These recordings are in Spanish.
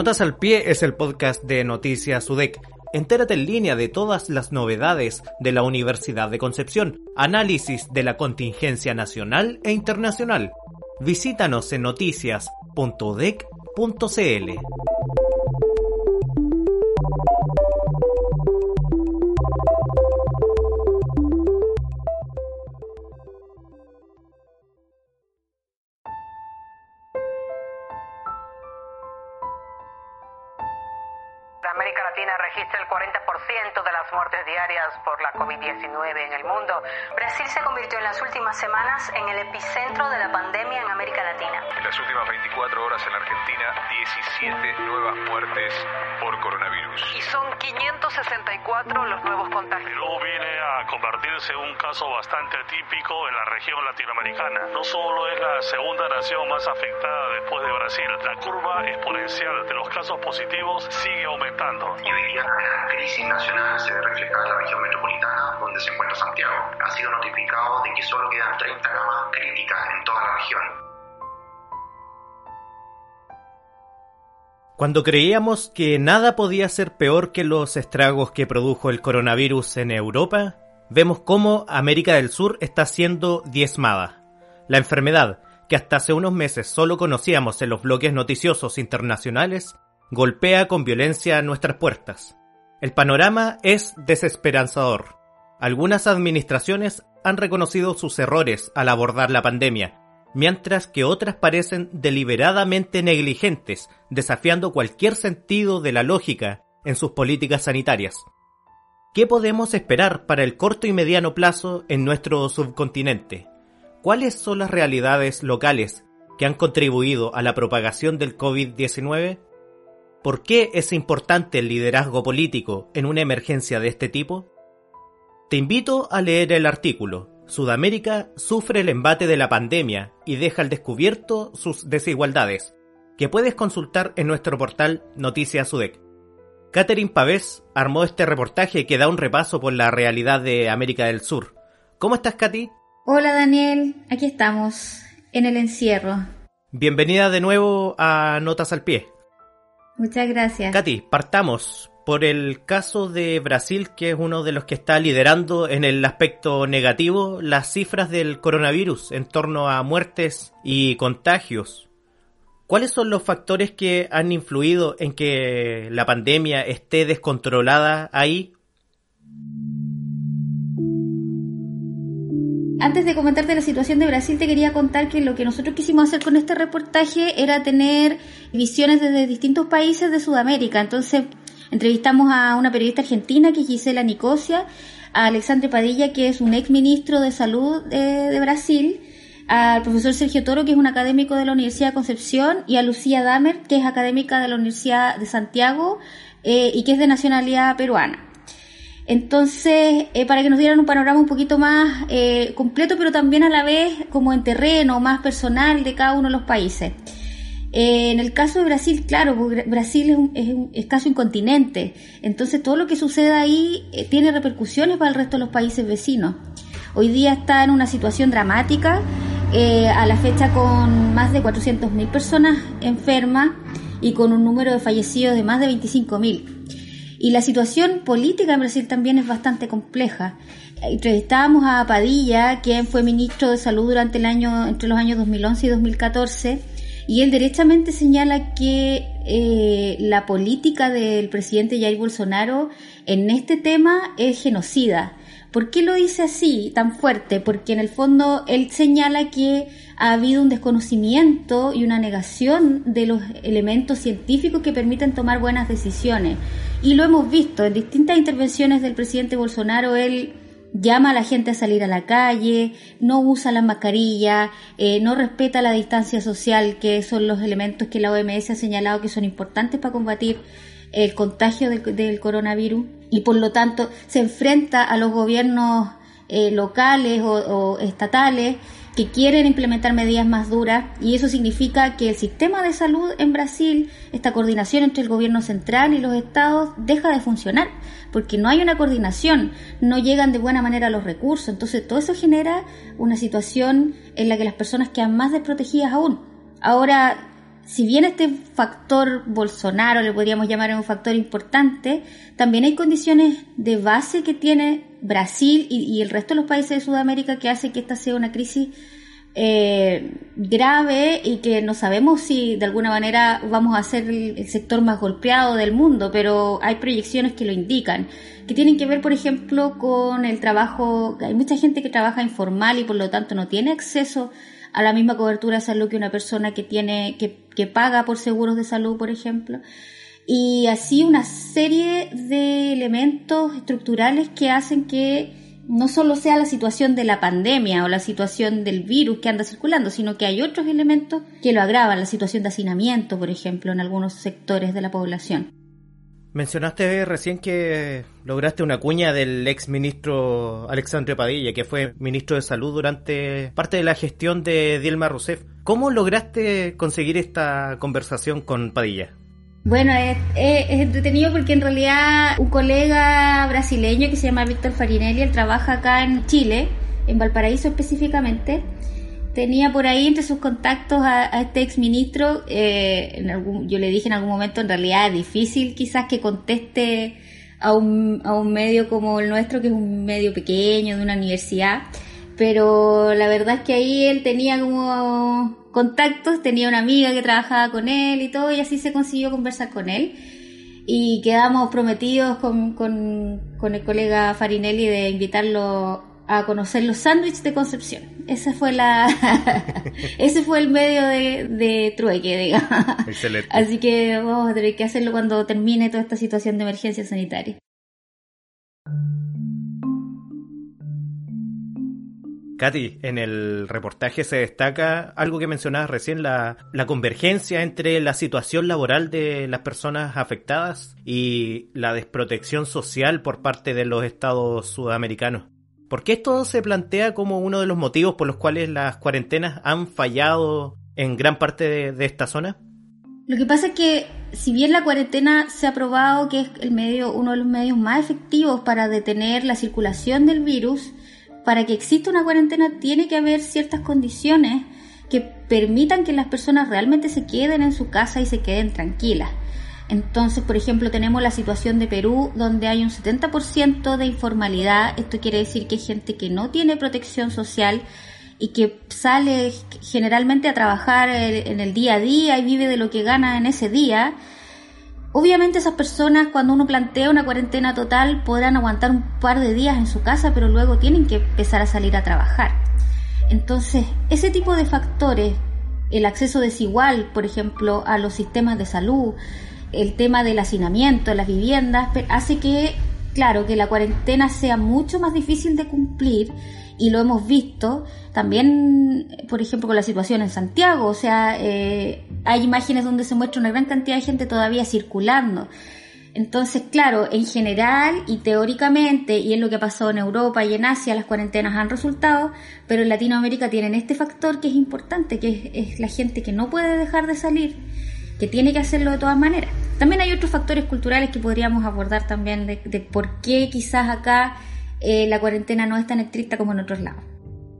Notas al Pie es el podcast de Noticias UDEC. Entérate en línea de todas las novedades de la Universidad de Concepción, análisis de la contingencia nacional e internacional. Visítanos en noticias.udec.cl. América Latina registra el 40% de las muertes diarias por la COVID-19 en el mundo. Brasil se convirtió en las últimas semanas en el epicentro de la pandemia en América Latina. En las últimas 24 horas en Argentina, 17 nuevas muertes por coronavirus. Y son 564 los nuevos contagios. Viene a convertirse en un caso bastante atípico en la región latinoamericana. No solo es la segunda nación más afectada después de Brasil, la curva exponencial de los casos positivos sigue aumentando. Y hoy día la crisis nacional se refleja en la región metropolitana donde se encuentra Santiago. Ha sido notificado de que solo quedan 30 camas críticas en toda la región. Cuando creíamos que nada podía ser peor que los estragos que produjo el coronavirus en Europa, vemos cómo América del Sur está siendo diezmada. La enfermedad, que hasta hace unos meses solo conocíamos en los bloques noticiosos internacionales, golpea con violencia nuestras puertas. El panorama es desesperanzador. Algunas administraciones han reconocido sus errores al abordar la pandemia, mientras que otras parecen deliberadamente negligentes, desafiando cualquier sentido de la lógica en sus políticas sanitarias. ¿Qué podemos esperar para el corto y mediano plazo en nuestro subcontinente? ¿Cuáles son las realidades locales que han contribuido a la propagación del COVID-19? ¿Por qué es importante el liderazgo político en una emergencia de este tipo? Te invito a leer el artículo Sudamérica sufre el embate de la pandemia y deja al descubierto sus desigualdades, que puedes consultar en nuestro portal Noticias UDEC. Catherine Pavés armó este reportaje que da un repaso por la realidad de América del Sur. ¿Cómo estás, Katy? Hola, Daniel. Aquí estamos, en el encierro. Bienvenida de nuevo a Notas al Pie. Muchas gracias. Katy, partamos por el caso de Brasil, que es uno de los que está liderando en el aspecto negativo las cifras del coronavirus en torno a muertes y contagios. ¿Cuáles son los factores que han influido en que la pandemia esté descontrolada ahí? Antes de comentarte la situación de Brasil, te quería contar que lo que nosotros quisimos hacer con este reportaje era tener visiones desde distintos países de Sudamérica. Entonces, entrevistamos a una periodista argentina, que es Gisela Nicosia, a Alexandre Padilla, que es un ex ministro de Salud de, de Brasil, al profesor Sergio Toro, que es un académico de la Universidad de Concepción, y a Lucía Damer, que es académica de la Universidad de Santiago eh, y que es de nacionalidad peruana. Entonces, eh, para que nos dieran un panorama un poquito más eh, completo, pero también a la vez como en terreno, más personal de cada uno de los países. Eh, en el caso de Brasil, claro, Brasil es, un, es, un, es, casi un continente, entonces todo lo que sucede ahí tiene repercusiones para el resto de los países vecinos. Hoy día está en una situación dramática, eh, a la fecha con más de 400.000 personas enfermas y con un número de fallecidos de más de 25.000. Y la situación política en Brasil también es bastante compleja. Entrevistábamos a Padilla, quien fue ministro de Salud durante el año, entre los años 2011 y 2014, y él derechamente señala que eh, la política del presidente Jair Bolsonaro en este tema es genocida. ¿Por qué lo dice así, tan fuerte? Porque en el fondo él señala que ha habido un desconocimiento y una negación de los elementos científicos que permiten tomar buenas decisiones. Y lo hemos visto en distintas intervenciones del presidente Bolsonaro, él llama a la gente a salir a la calle, no usa la mascarilla, eh, no respeta la distancia social, que son los elementos que la OMS ha señalado que son importantes para combatir el contagio del, del coronavirus y por lo tanto se enfrenta a los gobiernos eh, locales o, o, estatales que quieren implementar medidas más duras y eso significa que el sistema de salud en Brasil, esta coordinación entre el gobierno central y los estados deja de funcionar porque no hay una coordinación, no llegan de buena manera los recursos, entonces todo eso genera una situación en la que las personas quedan más desprotegidas aún. Ahora, si bien este factor Bolsonaro le podríamos llamar un factor importante, también hay condiciones de base que tiene Brasil y, el resto de los países de Sudamérica que hace que esta sea una crisis eh, grave y que no sabemos si de alguna manera vamos a ser el, sector más golpeado del mundo, pero hay proyecciones que lo indican, que tienen que ver, por ejemplo, con el trabajo, hay mucha gente que trabaja informal y por lo tanto no tiene acceso a la misma cobertura de salud que una persona que tiene, que, que paga por seguros de salud, por ejemplo. Y así una serie de elementos estructurales que hacen que no solo sea la situación de la pandemia o la situación del virus que anda circulando, sino que hay otros elementos que lo agravan, la situación de hacinamiento, por ejemplo, en algunos sectores de la población. Mencionaste recién que lograste una cuña del ex ministro Alexandre Padilla, que fue ministro de Salud durante parte de la gestión de Dilma Rousseff. ¿Cómo lograste conseguir esta conversación con Padilla? Bueno, es, entretenido porque en realidad un colega brasileño que se llama Víctor Farinelli, él trabaja acá en Chile, en Valparaíso específicamente, tenía por ahí entre sus contactos a, este ex ministro, eh, yo le dije en algún momento, en realidad es difícil quizás que conteste a un, a un medio como el nuestro, que es un medio pequeño, de una universidad, pero la verdad es que ahí él tenía como contactos, tenía una amiga que trabajaba con él y todo, y así se consiguió conversar con él. Y quedamos prometidos con, con, con el colega Farinelli de invitarlo a conocer los sándwiches de Concepción. Esa fue la ese fue el medio de, de trueque, digamos. Excelente. Así que vamos a tener que hacerlo cuando termine toda esta situación de emergencia sanitaria. Katy, en el reportaje se destaca algo que mencionabas recién, la, la, convergencia entre la situación laboral de las personas afectadas y la desprotección social por parte de los estados sudamericanos. ¿Por qué esto se plantea como uno de los motivos por los cuales las cuarentenas han fallado en gran parte de, de esta zona? Lo que pasa es que si bien la cuarentena se ha probado que es el medio, uno de los medios más efectivos para detener la circulación del virus, para que exista una cuarentena tiene que haber ciertas condiciones que permitan que las personas realmente se queden en su casa y se queden tranquilas. Entonces, por ejemplo, tenemos la situación de Perú donde hay un 70% de informalidad. Esto quiere decir que hay gente que no tiene protección social y que sale generalmente a trabajar en el día a día y vive de lo que gana en ese día Obviamente esas personas cuando uno plantea una cuarentena total podrán aguantar un par de días en su casa, pero luego tienen que empezar a salir a trabajar. Entonces, ese tipo de factores, el acceso desigual, por ejemplo, a los sistemas de salud, el tema del hacinamiento, las viviendas, hace que, claro, que la cuarentena sea mucho más difícil de cumplir y lo hemos visto también, por ejemplo, con la situación en Santiago, o sea, eh, hay imágenes donde se muestra una gran cantidad de gente todavía circulando. Entonces, claro, en general y teóricamente, y es lo que ha pasado en Europa y en Asia, las cuarentenas han resultado, pero en Latinoamérica tienen este factor que es importante, que es, la gente que no puede dejar de salir, que tiene que hacerlo de todas maneras. También hay otros factores culturales que podríamos abordar también de, de por qué quizás acá eh, la cuarentena no es tan estricta como en otros lados.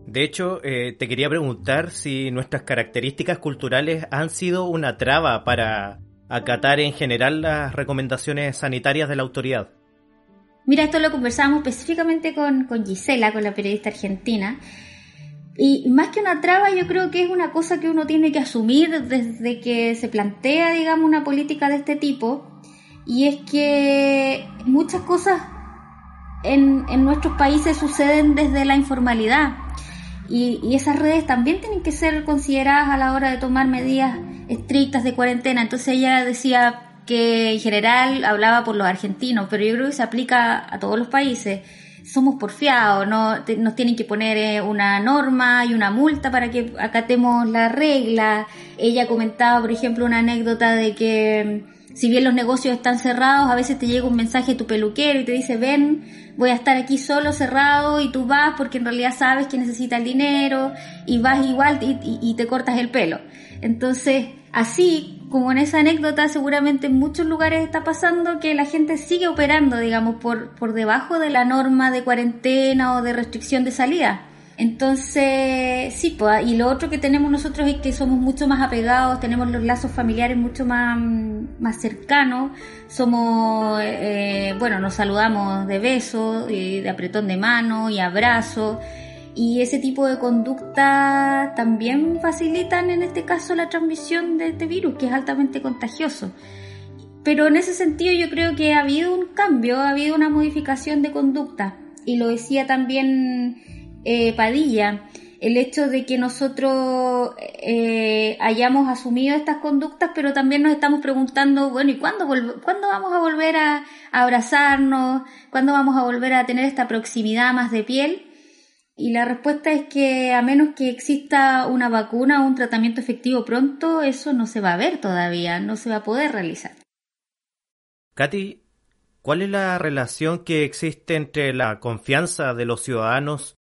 De hecho, eh, te quería preguntar si nuestras características culturales han sido una traba para acatar en general las recomendaciones sanitarias de la autoridad. Mira, esto lo conversamos específicamente con, con Gisela, con la periodista argentina. Y más que una traba, yo creo que es una cosa que uno tiene que asumir desde que se plantea, digamos, una política de este tipo. Y es que muchas cosas en, en nuestros países suceden desde la informalidad. Y, y, esas redes también tienen que ser consideradas a la hora de tomar medidas estrictas de cuarentena. Entonces ella decía que en general hablaba por los argentinos, pero yo creo que se aplica a todos los países. Somos porfiados, no nos tienen que poner eh, una norma y una multa para que acatemos la regla. Ella comentaba, por ejemplo, una anécdota de que si bien los negocios están cerrados, a veces te llega un mensaje de tu peluquero y te dice, ven, voy a estar aquí solo cerrado y tú vas porque en realidad sabes que necesita el dinero y vas igual y, te cortas el pelo. Entonces, así como en esa anécdota, seguramente en muchos lugares está pasando que la gente sigue operando, digamos, por, por debajo de la norma de cuarentena o de restricción de salida. Entonces, sí, pues, y lo otro que tenemos nosotros es que somos mucho más apegados, tenemos los lazos familiares mucho más, más cercanos, somos, eh, bueno, nos saludamos de besos, de apretón de mano y abrazo, y ese tipo de conducta también facilitan en este caso la transmisión de este virus, que es altamente contagioso. Pero en ese sentido yo creo que ha habido un cambio, ha habido una modificación de conducta, y lo decía también eh, Padilla, el hecho de que nosotros eh, hayamos asumido estas conductas, pero también nos estamos preguntando, bueno, ¿y cuándo, cuándo vamos a volver a, abrazarnos? ¿Cuándo vamos a volver a tener esta proximidad más de piel? Y la respuesta es que a menos que exista una vacuna o un tratamiento efectivo pronto, eso no se va a ver todavía, no se va a poder realizar. Katy, ¿cuál es la relación que existe entre la confianza de los ciudadanos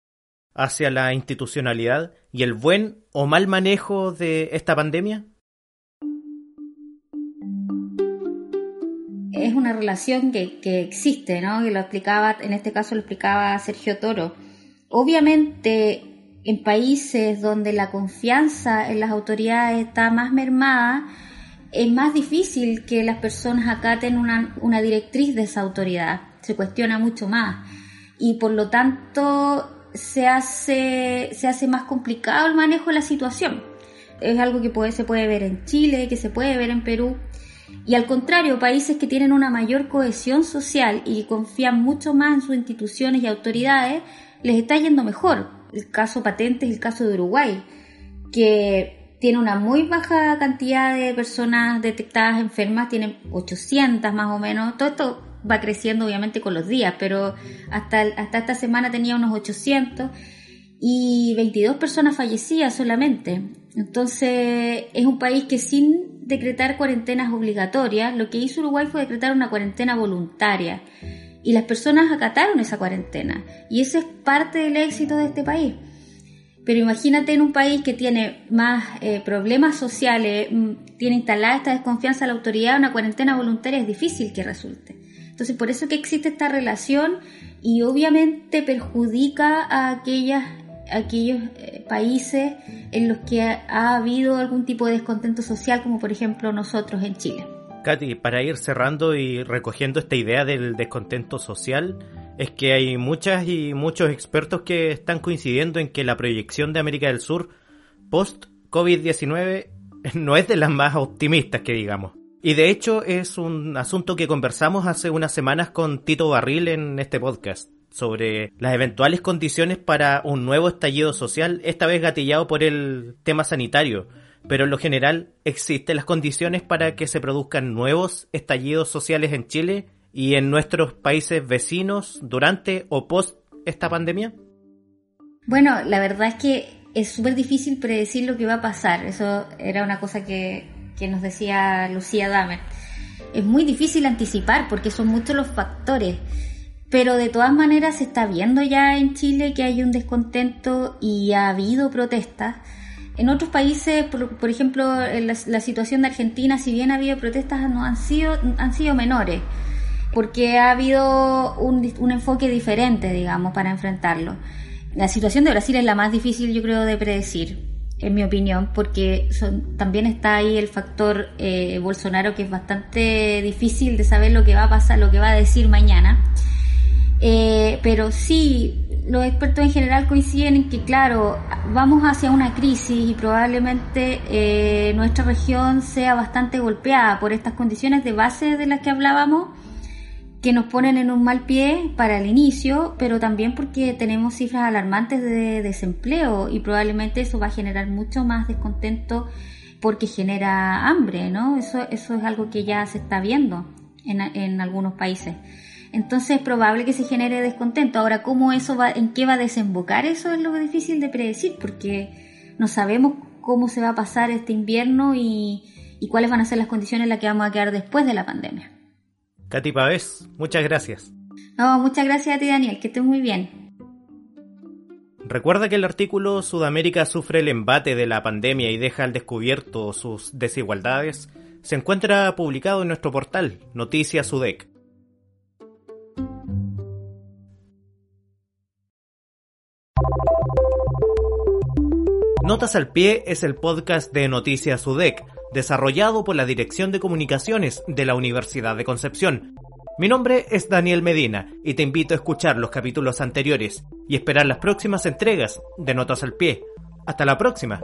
hacia la institucionalidad y el buen o mal manejo de esta pandemia? Es una relación que, existe, ¿no? Que lo explicaba, en este caso lo explicaba Sergio Toro. Obviamente, en países donde la confianza en las autoridades está más mermada, es más difícil que las personas acaten una, una directriz de esa autoridad. Se cuestiona mucho más. Y por lo tanto, se hace, se hace más complicado el manejo de la situación. Es algo que se puede ver en Chile, que se puede ver en Perú. Y al contrario, países que tienen una mayor cohesión social y confían mucho más en sus instituciones y autoridades, les está yendo mejor. El caso patente es el caso de Uruguay, que tiene una muy baja cantidad de personas detectadas enfermas, tiene 800 más o menos. Todo esto va creciendo obviamente con los días, pero hasta, hasta esta semana tenía unos 800 y 22 personas fallecidas solamente. Entonces es un país que sin decretar cuarentenas obligatorias, lo que hizo Uruguay fue decretar una cuarentena voluntaria y las personas acataron esa cuarentena y ese es parte del éxito de este país. Pero imagínate en un país que tiene más eh, problemas sociales, mm, tiene instalada esta desconfianza a la autoridad, una cuarentena voluntaria es difícil que resulte. Entonces, por eso que existe esta relación y obviamente perjudica a aquellas, aquellos eh, países en los que ha, habido algún tipo de descontento social, como por ejemplo nosotros en Chile. Katy, para ir cerrando y recogiendo esta idea del descontento social, es que hay muchas y muchos expertos que están coincidiendo en que la proyección de América del Sur post COVID-19 no es de las más optimistas que digamos. Y de hecho es un asunto que conversamos hace unas semanas con Tito Barril en este podcast sobre las eventuales condiciones para un nuevo estallido social, esta vez gatillado por el tema sanitario. Pero en lo general, ¿existen las condiciones para que se produzcan nuevos estallidos sociales en Chile y en nuestros países vecinos durante o post esta pandemia? Bueno, la verdad es que es súper difícil predecir lo que va a pasar. Eso era una cosa que que nos decía Lucía Damer. Es muy difícil anticipar porque son muchos los factores, pero de todas maneras se está viendo ya en Chile que hay un descontento y ha habido protestas. En otros países, por, ejemplo, la, la, situación de Argentina, si bien ha habido protestas, no han sido, han sido menores, porque ha habido un, un enfoque diferente, digamos, para enfrentarlo. La situación de Brasil es la más difícil, yo creo, de predecir en mi opinión, porque son, también está ahí el factor eh, Bolsonaro que es bastante difícil de saber lo que va a pasar, lo que va a decir mañana. Eh, pero sí, los expertos en general coinciden en que, claro, vamos hacia una crisis y probablemente eh, nuestra región sea bastante golpeada por estas condiciones de base de las que hablábamos que nos ponen en un mal pie para el inicio, pero también porque tenemos cifras alarmantes de desempleo y probablemente eso va a generar mucho más descontento porque genera hambre, ¿no? Eso, eso es algo que ya se está viendo en, en algunos países. Entonces es probable que se genere descontento. Ahora, ¿cómo eso va, en qué va a desembocar? Eso es lo difícil de predecir porque no sabemos cómo se va a pasar este invierno y, y cuáles van a ser las condiciones en las que vamos a quedar después de la pandemia. Katy Pavés, muchas gracias. No, muchas gracias a ti, Daniel, que estés muy bien. Recuerda que el artículo Sudamérica sufre el embate de la pandemia y deja al descubierto sus desigualdades se encuentra publicado en nuestro portal Noticias Sudec. Notas al Pie es el podcast de Noticias UDEC, desarrollado por la Dirección de Comunicaciones de la Universidad de Concepción. Mi nombre es Daniel Medina y te invito a escuchar los capítulos anteriores y esperar las próximas entregas de Notas al Pie. Hasta la próxima.